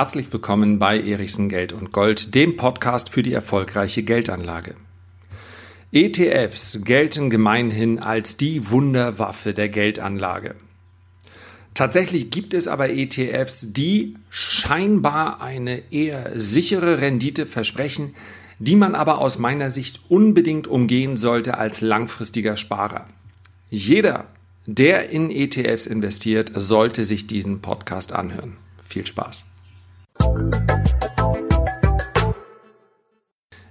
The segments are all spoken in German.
Herzlich willkommen bei Erichsen Geld und Gold, dem Podcast für die erfolgreiche Geldanlage. ETFs gelten gemeinhin als die Wunderwaffe der Geldanlage. Tatsächlich gibt es aber ETFs, die scheinbar eine eher sichere Rendite versprechen, die man aber aus meiner Sicht unbedingt umgehen sollte als langfristiger Sparer. Jeder, der in ETFs investiert, sollte sich diesen Podcast anhören. Viel Spaß.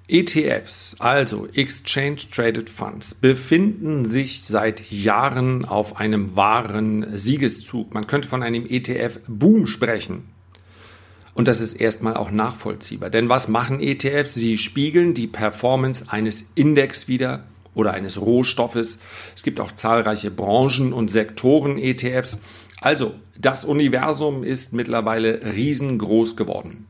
ETFs, also Exchange Traded Funds, befinden sich seit Jahren auf einem wahren Siegeszug. Man könnte von einem ETF-Boom sprechen. Und das ist erstmal auch nachvollziehbar. Denn was machen ETFs? Sie spiegeln die Performance eines Index wieder oder eines Rohstoffes. Es gibt auch zahlreiche Branchen- und Sektoren-ETFs. Also, das Universum ist mittlerweile riesengroß geworden.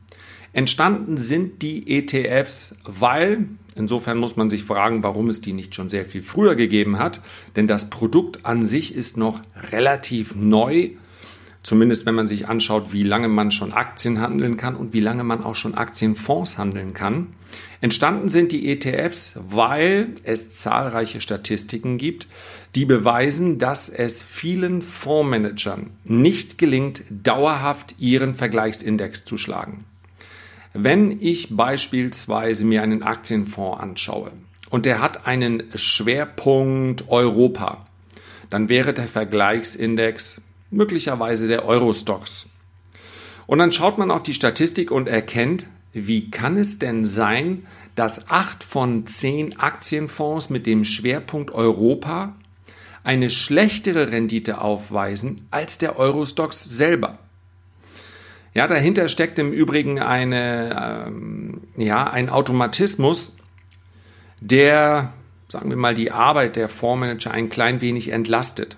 Entstanden sind die ETFs, weil, insofern muss man sich fragen, warum es die nicht schon sehr viel früher gegeben hat, denn das Produkt an sich ist noch relativ neu, zumindest wenn man sich anschaut, wie lange man schon Aktien handeln kann und wie lange man auch schon Aktienfonds handeln kann. Entstanden sind die ETFs, weil es zahlreiche Statistiken gibt, die beweisen, dass es vielen Fondsmanagern nicht gelingt, dauerhaft ihren Vergleichsindex zu schlagen. Wenn ich beispielsweise mir einen Aktienfonds anschaue und der hat einen Schwerpunkt Europa, dann wäre der Vergleichsindex möglicherweise der Eurostox. Und dann schaut man auf die Statistik und erkennt, wie kann es denn sein, dass acht von zehn Aktienfonds mit dem Schwerpunkt Europa eine schlechtere Rendite aufweisen als der Eurostox selber? Ja, dahinter steckt im Übrigen eine, ähm, ja, ein Automatismus, der, sagen wir mal, die Arbeit der Fondsmanager ein klein wenig entlastet.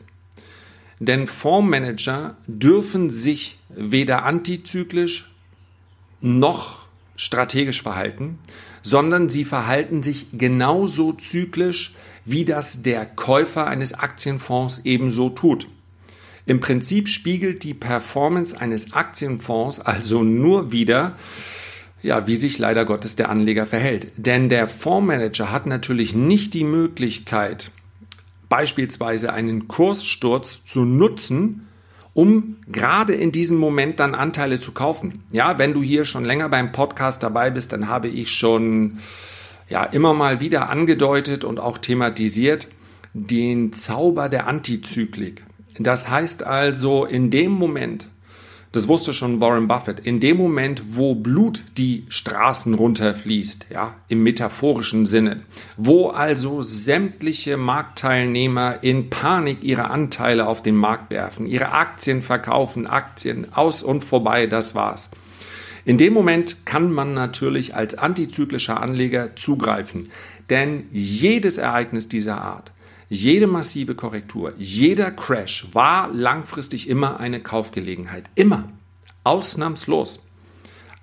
Denn Fondsmanager dürfen sich weder antizyklisch noch strategisch verhalten, sondern sie verhalten sich genauso zyklisch, wie das der Käufer eines Aktienfonds ebenso tut. Im Prinzip spiegelt die Performance eines Aktienfonds also nur wieder, ja, wie sich leider Gottes der Anleger verhält. Denn der Fondsmanager hat natürlich nicht die Möglichkeit, beispielsweise einen Kurssturz zu nutzen, um gerade in diesem Moment dann Anteile zu kaufen. Ja, wenn du hier schon länger beim Podcast dabei bist, dann habe ich schon ja immer mal wieder angedeutet und auch thematisiert den Zauber der Antizyklik. Das heißt also, in dem Moment, das wusste schon Warren Buffett, in dem Moment, wo Blut die Straßen runterfließt, ja, im metaphorischen Sinne, wo also sämtliche Marktteilnehmer in Panik ihre Anteile auf den Markt werfen, ihre Aktien verkaufen, Aktien aus und vorbei, das war's. In dem Moment kann man natürlich als antizyklischer Anleger zugreifen, denn jedes Ereignis dieser Art jede massive Korrektur, jeder Crash war langfristig immer eine Kaufgelegenheit. Immer. Ausnahmslos.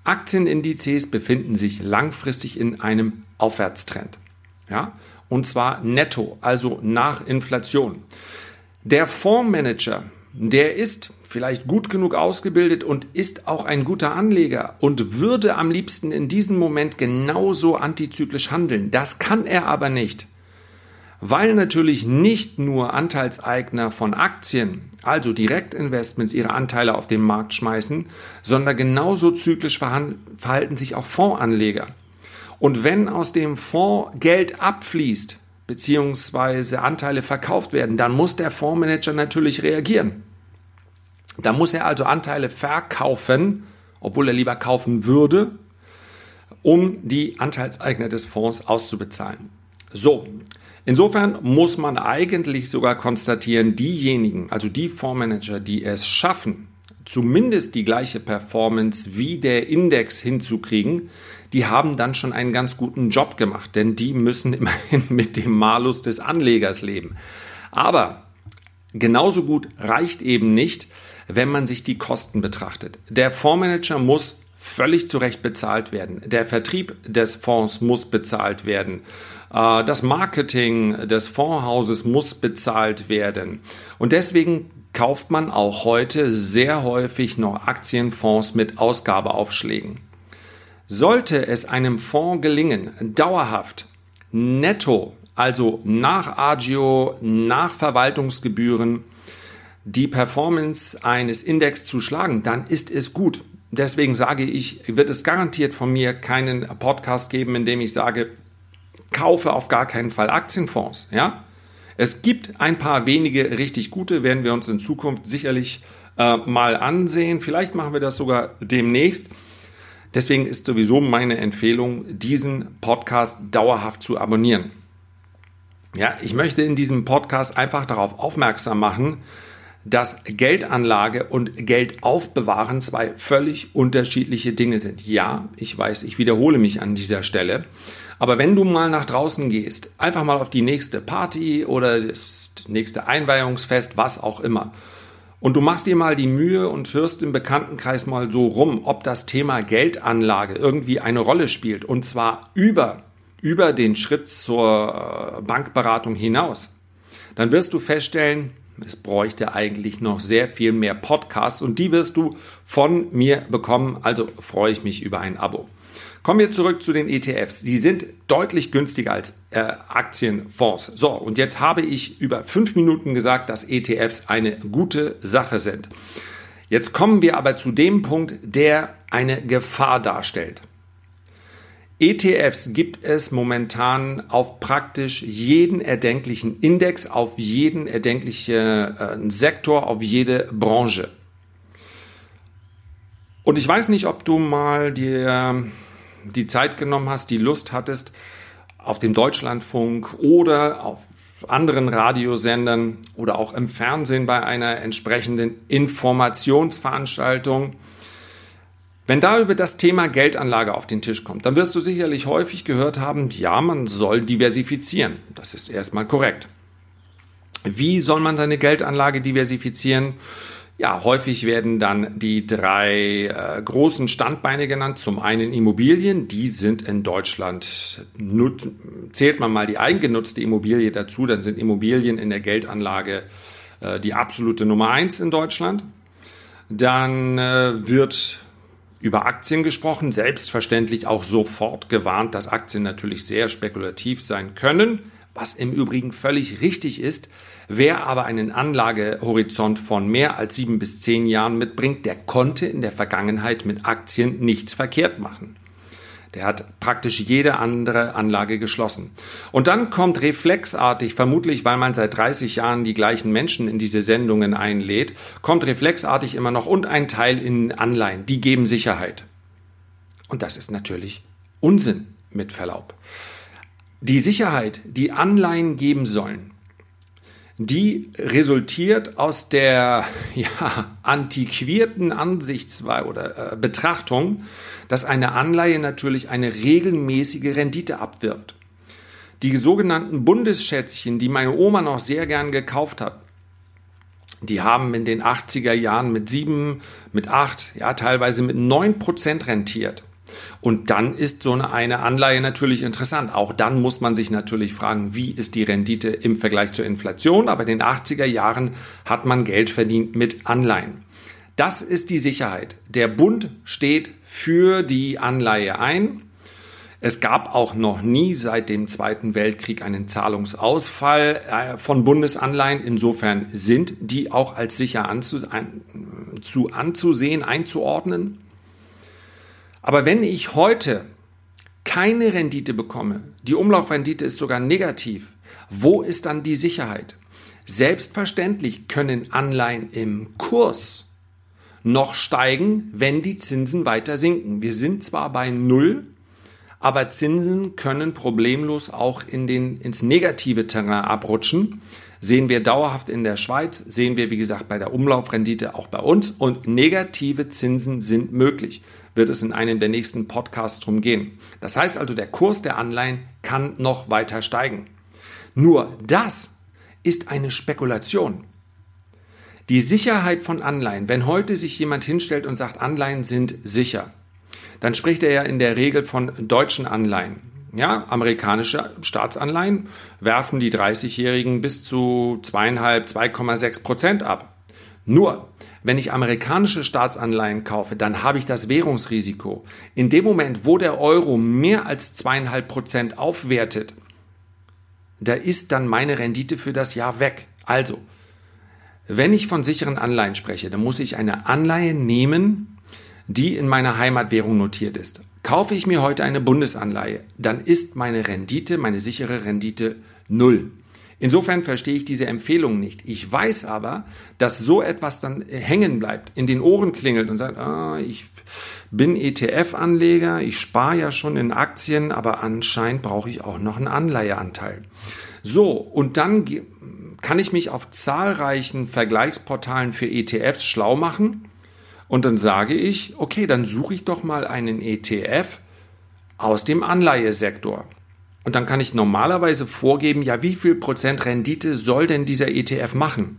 Aktienindizes befinden sich langfristig in einem Aufwärtstrend. Ja? Und zwar netto, also nach Inflation. Der Fondsmanager, der ist vielleicht gut genug ausgebildet und ist auch ein guter Anleger und würde am liebsten in diesem Moment genauso antizyklisch handeln. Das kann er aber nicht weil natürlich nicht nur Anteilseigner von Aktien, also Direktinvestments, ihre Anteile auf den Markt schmeißen, sondern genauso zyklisch verhalten sich auch Fondsanleger. Und wenn aus dem Fonds Geld abfließt, beziehungsweise Anteile verkauft werden, dann muss der Fondsmanager natürlich reagieren. Da muss er also Anteile verkaufen, obwohl er lieber kaufen würde, um die Anteilseigner des Fonds auszubezahlen. So, Insofern muss man eigentlich sogar konstatieren, diejenigen, also die Fondsmanager, die es schaffen, zumindest die gleiche Performance wie der Index hinzukriegen, die haben dann schon einen ganz guten Job gemacht, denn die müssen immerhin mit dem Malus des Anlegers leben. Aber genauso gut reicht eben nicht, wenn man sich die Kosten betrachtet. Der Fondsmanager muss völlig zu Recht bezahlt werden. Der Vertrieb des Fonds muss bezahlt werden. Äh, das Marketing des Fondshauses muss bezahlt werden. Und deswegen kauft man auch heute sehr häufig noch Aktienfonds mit Ausgabeaufschlägen. Sollte es einem Fonds gelingen, dauerhaft netto, also nach Agio, nach Verwaltungsgebühren, die Performance eines Index zu schlagen, dann ist es gut. Deswegen sage ich, wird es garantiert von mir keinen Podcast geben, in dem ich sage, kaufe auf gar keinen Fall Aktienfonds, ja? Es gibt ein paar wenige richtig gute, werden wir uns in Zukunft sicherlich äh, mal ansehen. Vielleicht machen wir das sogar demnächst. Deswegen ist sowieso meine Empfehlung, diesen Podcast dauerhaft zu abonnieren. Ja, ich möchte in diesem Podcast einfach darauf aufmerksam machen, dass Geldanlage und Geldaufbewahren zwei völlig unterschiedliche Dinge sind. Ja, ich weiß, ich wiederhole mich an dieser Stelle. Aber wenn du mal nach draußen gehst, einfach mal auf die nächste Party oder das nächste Einweihungsfest, was auch immer, und du machst dir mal die Mühe und hörst im Bekanntenkreis mal so rum, ob das Thema Geldanlage irgendwie eine Rolle spielt, und zwar über, über den Schritt zur äh, Bankberatung hinaus, dann wirst du feststellen, es bräuchte eigentlich noch sehr viel mehr Podcasts und die wirst du von mir bekommen. Also freue ich mich über ein Abo. Kommen wir zurück zu den ETFs. Die sind deutlich günstiger als äh, Aktienfonds. So, und jetzt habe ich über fünf Minuten gesagt, dass ETFs eine gute Sache sind. Jetzt kommen wir aber zu dem Punkt, der eine Gefahr darstellt. ETFs gibt es momentan auf praktisch jeden erdenklichen Index, auf jeden erdenklichen äh, Sektor, auf jede Branche. Und ich weiß nicht, ob du mal dir die Zeit genommen hast, die Lust hattest, auf dem Deutschlandfunk oder auf anderen Radiosendern oder auch im Fernsehen bei einer entsprechenden Informationsveranstaltung wenn da über das Thema Geldanlage auf den Tisch kommt, dann wirst du sicherlich häufig gehört haben, ja, man soll diversifizieren. Das ist erstmal korrekt. Wie soll man seine Geldanlage diversifizieren? Ja, häufig werden dann die drei äh, großen Standbeine genannt. Zum einen Immobilien, die sind in Deutschland, zählt man mal die eigengenutzte Immobilie dazu, dann sind Immobilien in der Geldanlage äh, die absolute Nummer eins in Deutschland. Dann äh, wird über Aktien gesprochen, selbstverständlich auch sofort gewarnt, dass Aktien natürlich sehr spekulativ sein können, was im Übrigen völlig richtig ist. Wer aber einen Anlagehorizont von mehr als sieben bis zehn Jahren mitbringt, der konnte in der Vergangenheit mit Aktien nichts verkehrt machen. Der hat praktisch jede andere Anlage geschlossen. Und dann kommt reflexartig, vermutlich weil man seit 30 Jahren die gleichen Menschen in diese Sendungen einlädt, kommt reflexartig immer noch und ein Teil in Anleihen. Die geben Sicherheit. Und das ist natürlich Unsinn mit Verlaub. Die Sicherheit, die Anleihen geben sollen, die resultiert aus der ja, antiquierten Ansichtsweise oder äh, Betrachtung, dass eine Anleihe natürlich eine regelmäßige Rendite abwirft. Die sogenannten Bundesschätzchen, die meine Oma noch sehr gern gekauft hat, die haben in den 80er Jahren mit sieben, mit acht, ja teilweise mit neun Prozent rentiert. Und dann ist so eine Anleihe natürlich interessant. Auch dann muss man sich natürlich fragen, wie ist die Rendite im Vergleich zur Inflation. Aber in den 80er Jahren hat man Geld verdient mit Anleihen. Das ist die Sicherheit. Der Bund steht für die Anleihe ein. Es gab auch noch nie seit dem Zweiten Weltkrieg einen Zahlungsausfall äh, von Bundesanleihen. Insofern sind die auch als sicher anzusehen, einzuordnen. Aber wenn ich heute keine Rendite bekomme, die Umlaufrendite ist sogar negativ, wo ist dann die Sicherheit? Selbstverständlich können Anleihen im Kurs noch steigen, wenn die Zinsen weiter sinken. Wir sind zwar bei Null, aber Zinsen können problemlos auch in den, ins negative Terrain abrutschen. Sehen wir dauerhaft in der Schweiz, sehen wir, wie gesagt, bei der Umlaufrendite auch bei uns und negative Zinsen sind möglich. Wird es in einem der nächsten Podcasts drum gehen. Das heißt also, der Kurs der Anleihen kann noch weiter steigen. Nur das ist eine Spekulation. Die Sicherheit von Anleihen, wenn heute sich jemand hinstellt und sagt, Anleihen sind sicher, dann spricht er ja in der Regel von deutschen Anleihen. Ja, amerikanische Staatsanleihen werfen die 30-Jährigen bis zu zweieinhalb, 2,6 Prozent ab. Nur, wenn ich amerikanische Staatsanleihen kaufe, dann habe ich das Währungsrisiko. In dem Moment, wo der Euro mehr als zweieinhalb Prozent aufwertet, da ist dann meine Rendite für das Jahr weg. Also, wenn ich von sicheren Anleihen spreche, dann muss ich eine Anleihe nehmen, die in meiner Heimatwährung notiert ist. Kaufe ich mir heute eine Bundesanleihe, dann ist meine Rendite, meine sichere Rendite null. Insofern verstehe ich diese Empfehlung nicht. Ich weiß aber, dass so etwas dann hängen bleibt, in den Ohren klingelt und sagt, ah, ich bin ETF-Anleger, ich spare ja schon in Aktien, aber anscheinend brauche ich auch noch einen Anleiheanteil. So, und dann kann ich mich auf zahlreichen Vergleichsportalen für ETFs schlau machen und dann sage ich, okay, dann suche ich doch mal einen ETF aus dem Anleihesektor. Und dann kann ich normalerweise vorgeben, ja, wie viel Prozent Rendite soll denn dieser ETF machen?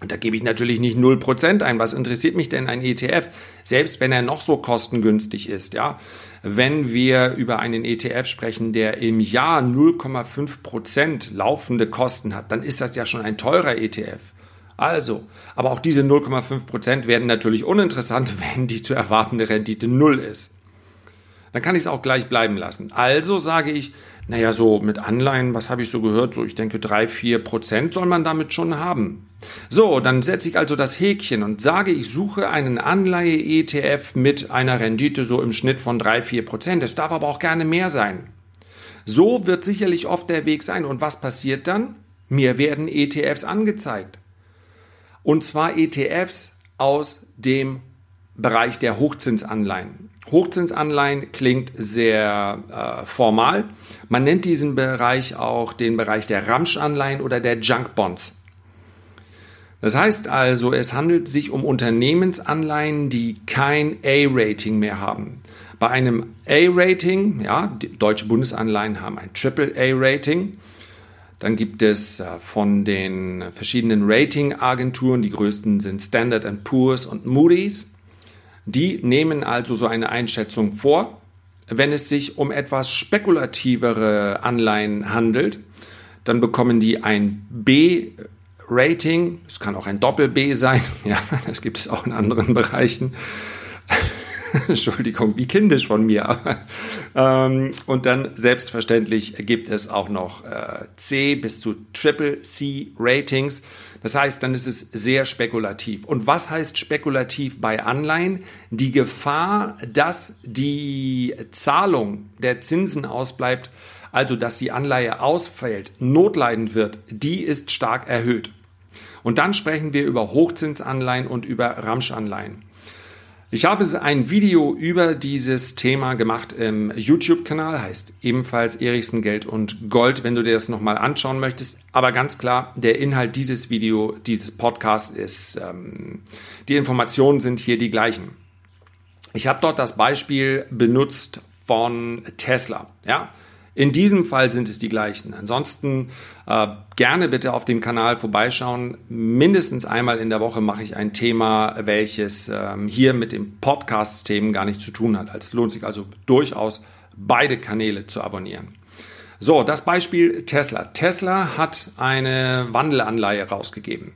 Und da gebe ich natürlich nicht 0% ein. Was interessiert mich denn ein ETF? Selbst wenn er noch so kostengünstig ist, ja. Wenn wir über einen ETF sprechen, der im Jahr 0,5% laufende Kosten hat, dann ist das ja schon ein teurer ETF. Also, aber auch diese 0,5% werden natürlich uninteressant, wenn die zu erwartende Rendite null ist. Dann kann ich es auch gleich bleiben lassen. Also sage ich, naja, so mit Anleihen, was habe ich so gehört? So, ich denke, drei, vier Prozent soll man damit schon haben. So, dann setze ich also das Häkchen und sage, ich suche einen Anleihe-ETF mit einer Rendite so im Schnitt von drei, vier Prozent. Es darf aber auch gerne mehr sein. So wird sicherlich oft der Weg sein. Und was passiert dann? Mir werden ETFs angezeigt. Und zwar ETFs aus dem Bereich der Hochzinsanleihen. Hochzinsanleihen klingt sehr äh, formal. Man nennt diesen Bereich auch den Bereich der Ramschanleihen oder der Junkbonds. Das heißt also, es handelt sich um Unternehmensanleihen, die kein A-Rating mehr haben. Bei einem A-Rating, ja, deutsche Bundesanleihen haben ein Triple-A-Rating. Dann gibt es äh, von den verschiedenen Ratingagenturen, die größten sind Standard Poor's und Moody's. Die nehmen also so eine Einschätzung vor. Wenn es sich um etwas spekulativere Anleihen handelt, dann bekommen die ein B-Rating. Es kann auch ein Doppel-B sein. Ja, das gibt es auch in anderen Bereichen. Entschuldigung, wie kindisch von mir. ähm, und dann selbstverständlich gibt es auch noch äh, C bis zu Triple C Ratings. Das heißt, dann ist es sehr spekulativ. Und was heißt spekulativ bei Anleihen? Die Gefahr, dass die Zahlung der Zinsen ausbleibt, also dass die Anleihe ausfällt, notleidend wird, die ist stark erhöht. Und dann sprechen wir über Hochzinsanleihen und über Ramschanleihen. Ich habe ein Video über dieses Thema gemacht im YouTube-Kanal, heißt ebenfalls Erichsen Geld und Gold, wenn du dir das nochmal anschauen möchtest. Aber ganz klar, der Inhalt dieses Video, dieses Podcasts ist, ähm, die Informationen sind hier die gleichen. Ich habe dort das Beispiel benutzt von Tesla. Ja, in diesem Fall sind es die gleichen. Ansonsten äh, gerne bitte auf dem Kanal vorbeischauen. Mindestens einmal in der Woche mache ich ein Thema, welches ähm, hier mit dem Podcast-Themen gar nichts zu tun hat. Also es lohnt sich also durchaus, beide Kanäle zu abonnieren. So, das Beispiel Tesla. Tesla hat eine Wandelanleihe rausgegeben.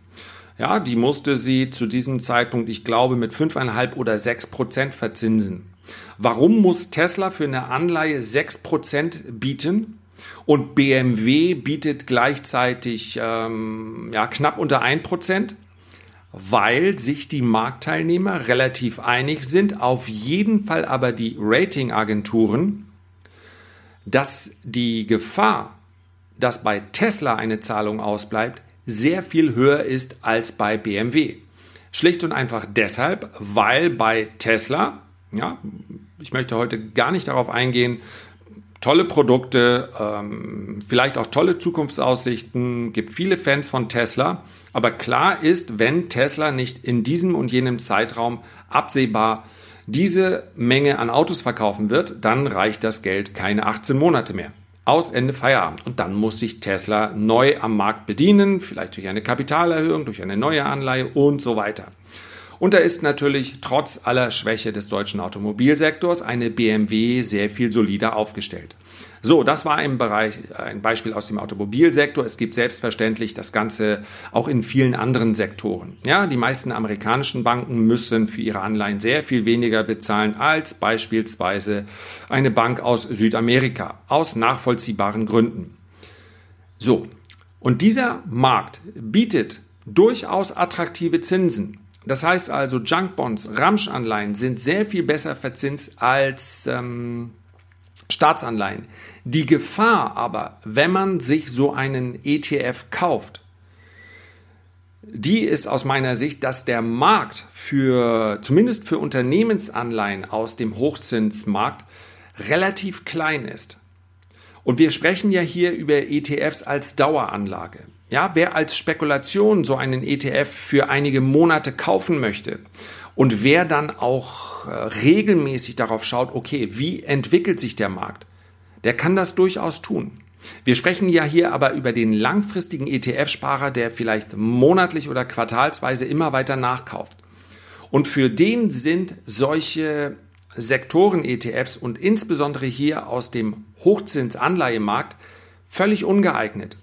Ja, die musste sie zu diesem Zeitpunkt, ich glaube, mit 5,5 oder 6 Prozent verzinsen. Warum muss Tesla für eine Anleihe 6% bieten? Und BMW bietet gleichzeitig ähm, ja, knapp unter 1%, weil sich die Marktteilnehmer relativ einig sind, auf jeden Fall aber die Ratingagenturen, dass die Gefahr, dass bei Tesla eine Zahlung ausbleibt, sehr viel höher ist als bei BMW. Schlicht und einfach deshalb, weil bei Tesla, ja, ich möchte heute gar nicht darauf eingehen. Tolle Produkte, ähm, vielleicht auch tolle Zukunftsaussichten, gibt viele Fans von Tesla. Aber klar ist, wenn Tesla nicht in diesem und jenem Zeitraum absehbar diese Menge an Autos verkaufen wird, dann reicht das Geld keine 18 Monate mehr. Aus Ende Feierabend. Und dann muss sich Tesla neu am Markt bedienen, vielleicht durch eine Kapitalerhöhung, durch eine neue Anleihe und so weiter. Und da ist natürlich trotz aller Schwäche des deutschen Automobilsektors eine BMW sehr viel solider aufgestellt. So, das war ein, Bereich, ein Beispiel aus dem Automobilsektor. Es gibt selbstverständlich das Ganze auch in vielen anderen Sektoren. Ja, die meisten amerikanischen Banken müssen für ihre Anleihen sehr viel weniger bezahlen als beispielsweise eine Bank aus Südamerika, aus nachvollziehbaren Gründen. So, und dieser Markt bietet durchaus attraktive Zinsen. Das heißt also, Junkbonds, Ramschanleihen sind sehr viel besser verzinst als ähm, Staatsanleihen. Die Gefahr aber, wenn man sich so einen ETF kauft, die ist aus meiner Sicht, dass der Markt für, zumindest für Unternehmensanleihen aus dem Hochzinsmarkt, relativ klein ist. Und wir sprechen ja hier über ETFs als Daueranlage. Ja, wer als Spekulation so einen ETF für einige Monate kaufen möchte und wer dann auch äh, regelmäßig darauf schaut, okay, wie entwickelt sich der Markt, der kann das durchaus tun. Wir sprechen ja hier aber über den langfristigen ETF-Sparer, der vielleicht monatlich oder quartalsweise immer weiter nachkauft. Und für den sind solche Sektoren-ETFs und insbesondere hier aus dem Hochzinsanleihemarkt völlig ungeeignet.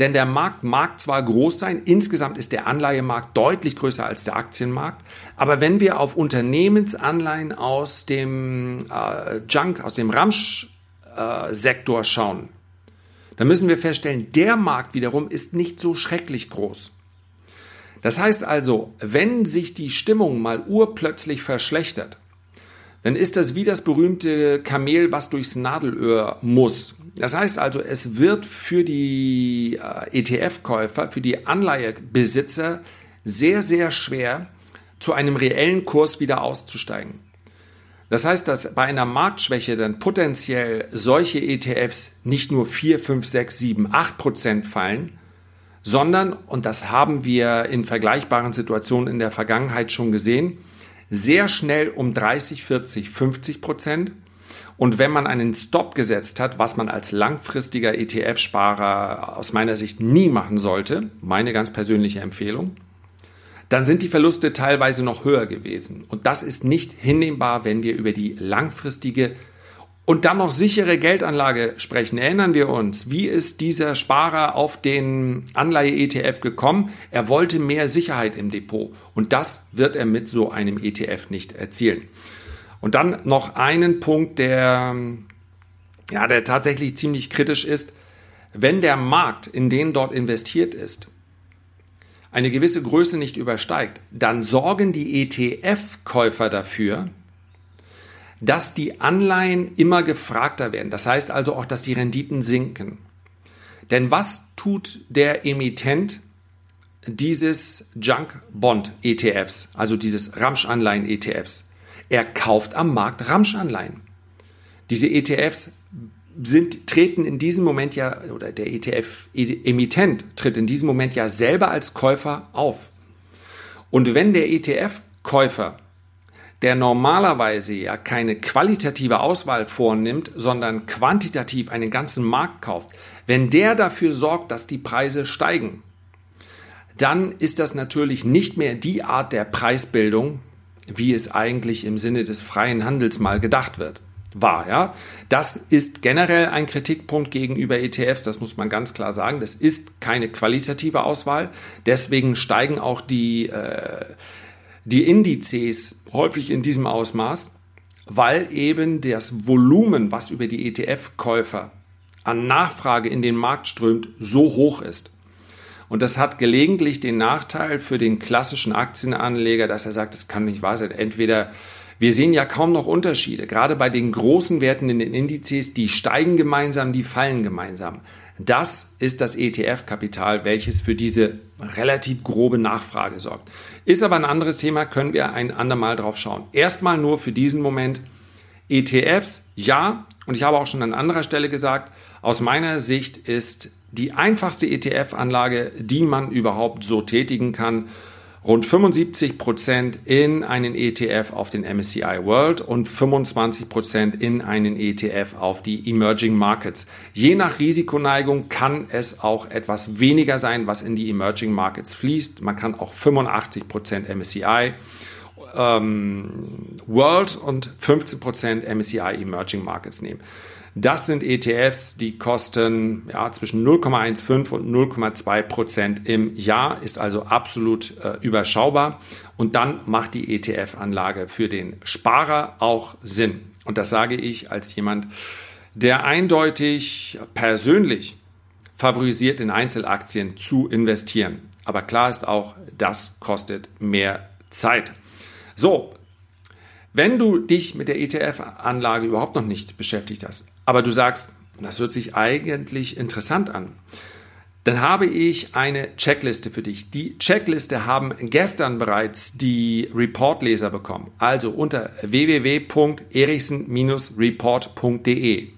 Denn der Markt mag zwar groß sein, insgesamt ist der Anleihemarkt deutlich größer als der Aktienmarkt, aber wenn wir auf Unternehmensanleihen aus dem äh, Junk, aus dem Ramsch-Sektor äh, schauen, dann müssen wir feststellen, der Markt wiederum ist nicht so schrecklich groß. Das heißt also, wenn sich die Stimmung mal urplötzlich verschlechtert, dann ist das wie das berühmte Kamel, was durchs Nadelöhr muss. Das heißt also, es wird für die äh, ETF-Käufer, für die Anleihebesitzer sehr, sehr schwer, zu einem reellen Kurs wieder auszusteigen. Das heißt, dass bei einer Marktschwäche dann potenziell solche ETFs nicht nur 4, 5, 6, 7, 8 Prozent fallen, sondern, und das haben wir in vergleichbaren Situationen in der Vergangenheit schon gesehen, sehr schnell um 30, 40, 50 Prozent. Und wenn man einen Stop gesetzt hat, was man als langfristiger ETF-Sparer aus meiner Sicht nie machen sollte, meine ganz persönliche Empfehlung, dann sind die Verluste teilweise noch höher gewesen. Und das ist nicht hinnehmbar, wenn wir über die langfristige und dann noch sichere Geldanlage sprechen. Erinnern wir uns, wie ist dieser Sparer auf den Anleihe-ETF gekommen? Er wollte mehr Sicherheit im Depot und das wird er mit so einem ETF nicht erzielen. Und dann noch einen Punkt, der, ja, der tatsächlich ziemlich kritisch ist. Wenn der Markt, in den dort investiert ist, eine gewisse Größe nicht übersteigt, dann sorgen die ETF-Käufer dafür, dass die Anleihen immer gefragter werden. Das heißt also auch, dass die Renditen sinken. Denn was tut der Emittent dieses Junk Bond ETFs, also dieses Ramsch-Anleihen ETFs? Er kauft am Markt Ramsch-Anleihen. Diese ETFs sind, treten in diesem Moment ja, oder der ETF-Emittent tritt in diesem Moment ja selber als Käufer auf. Und wenn der ETF-Käufer der normalerweise ja keine qualitative Auswahl vornimmt, sondern quantitativ einen ganzen Markt kauft, wenn der dafür sorgt, dass die Preise steigen, dann ist das natürlich nicht mehr die Art der Preisbildung, wie es eigentlich im Sinne des freien Handels mal gedacht wird. War, ja. Das ist generell ein Kritikpunkt gegenüber ETFs, das muss man ganz klar sagen. Das ist keine qualitative Auswahl. Deswegen steigen auch die, äh, die Indizes häufig in diesem Ausmaß, weil eben das Volumen, was über die ETF-Käufer an Nachfrage in den Markt strömt, so hoch ist. Und das hat gelegentlich den Nachteil für den klassischen Aktienanleger, dass er sagt, das kann nicht wahr sein. Entweder wir sehen ja kaum noch Unterschiede. Gerade bei den großen Werten in den Indizes, die steigen gemeinsam, die fallen gemeinsam. Das ist das ETF-Kapital, welches für diese relativ grobe Nachfrage sorgt. Ist aber ein anderes Thema, können wir ein andermal drauf schauen. Erstmal nur für diesen Moment ETFs, ja, und ich habe auch schon an anderer Stelle gesagt, aus meiner Sicht ist die einfachste ETF-Anlage, die man überhaupt so tätigen kann, rund 75 Prozent in einen ETF auf den MSCI World und 25 Prozent in einen ETF auf die Emerging Markets. Je nach Risikoneigung kann es auch etwas weniger sein, was in die Emerging Markets fließt. Man kann auch 85 Prozent MSCI ähm, World und 15 Prozent MSCI Emerging Markets nehmen. Das sind ETFs, die kosten ja, zwischen 0,15 und 0,2 Prozent im Jahr, ist also absolut äh, überschaubar. Und dann macht die ETF-Anlage für den Sparer auch Sinn. Und das sage ich als jemand, der eindeutig persönlich favorisiert, in Einzelaktien zu investieren. Aber klar ist auch, das kostet mehr Zeit. So, wenn du dich mit der ETF-Anlage überhaupt noch nicht beschäftigt hast, aber du sagst, das hört sich eigentlich interessant an, dann habe ich eine Checkliste für dich. Die Checkliste haben gestern bereits die Reportleser bekommen. Also unter www.erichsen-report.de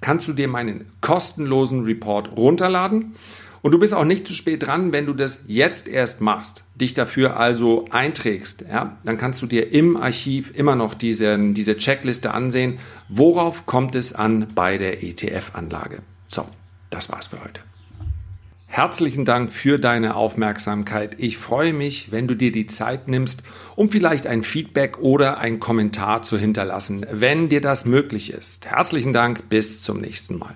kannst du dir meinen kostenlosen Report runterladen und du bist auch nicht zu spät dran, wenn du das jetzt erst machst, dich dafür also einträgst. Ja, dann kannst du dir im Archiv immer noch diese, diese Checkliste ansehen. Worauf kommt es an bei der ETF-Anlage? So, das war's für heute. Herzlichen Dank für deine Aufmerksamkeit. Ich freue mich, wenn du dir die Zeit nimmst, um vielleicht ein Feedback oder ein Kommentar zu hinterlassen, wenn dir das möglich ist. Herzlichen Dank, bis zum nächsten Mal.